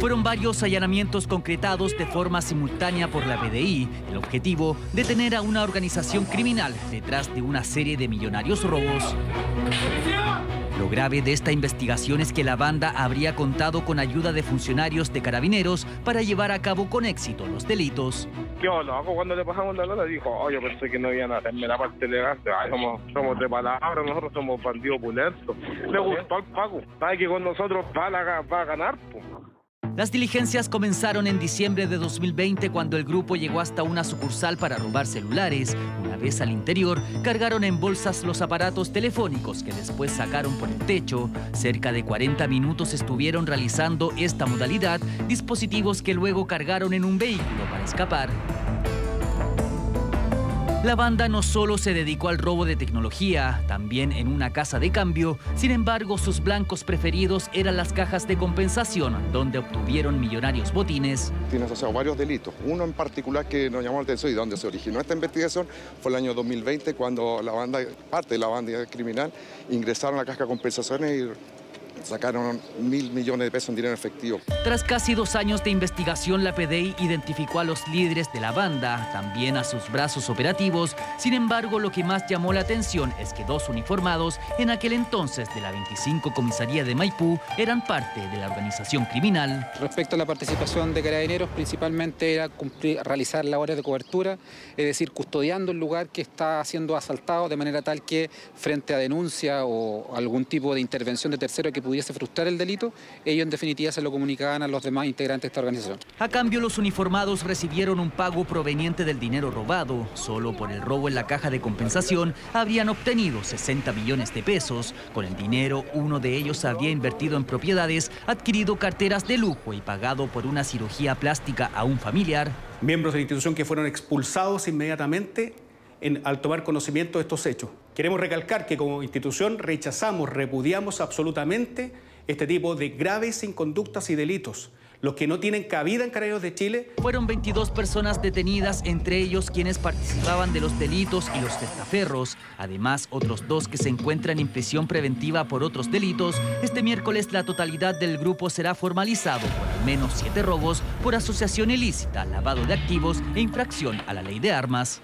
Fueron varios allanamientos concretados de forma simultánea por la PDI. El objetivo, detener a una organización criminal detrás de una serie de millonarios robos. Lo grave de esta investigación es que la banda habría contado con ayuda de funcionarios de carabineros para llevar a cabo con éxito los delitos. Yo loco cuando le pasamos la lona dijo, oye, pensé que no iban a hacerme la parte legal. Ay, somos, somos de palabra, nosotros somos bandidos opulentos. Le gustó al Paco. Sabe que con nosotros va a, va a ganar, pues. Las diligencias comenzaron en diciembre de 2020 cuando el grupo llegó hasta una sucursal para robar celulares. Una vez al interior, cargaron en bolsas los aparatos telefónicos que después sacaron por el techo. Cerca de 40 minutos estuvieron realizando esta modalidad, dispositivos que luego cargaron en un vehículo para escapar. La banda no solo se dedicó al robo de tecnología, también en una casa de cambio, sin embargo sus blancos preferidos eran las cajas de compensación, donde obtuvieron millonarios botines. Tiene asociado varios delitos. Uno en particular que nos llamó la atención y donde se originó esta investigación fue el año 2020 cuando la banda, parte de la banda criminal, ingresaron a la caja de compensaciones y sacaron mil millones de pesos en dinero efectivo. Tras casi dos años de investigación, la PDI identificó a los líderes de la banda, también a sus brazos operativos. Sin embargo, lo que más llamó la atención es que dos uniformados, en aquel entonces de la 25 Comisaría de Maipú, eran parte de la organización criminal. Respecto a la participación de carabineros, principalmente era cumplir, realizar labores de cobertura, es decir, custodiando el lugar que está siendo asaltado de manera tal que frente a denuncia o algún tipo de intervención de tercero que pudiese frustrar el delito, ellos en definitiva se lo comunicaban a los demás integrantes de esta organización. A cambio, los uniformados recibieron un pago proveniente del dinero robado. Solo por el robo en la caja de compensación habrían obtenido 60 millones de pesos. Con el dinero, uno de ellos había invertido en propiedades, adquirido carteras de lujo y pagado por una cirugía plástica a un familiar. Miembros de la institución que fueron expulsados inmediatamente al tomar conocimiento de estos hechos. Queremos recalcar que como institución rechazamos, repudiamos absolutamente este tipo de graves inconductas y delitos los que no tienen cabida en Carabineros de Chile. Fueron 22 personas detenidas, entre ellos quienes participaban de los delitos y los testaferros. Además, otros dos que se encuentran en prisión preventiva por otros delitos. Este miércoles la totalidad del grupo será formalizado por al menos siete robos por asociación ilícita, lavado de activos e infracción a la ley de armas.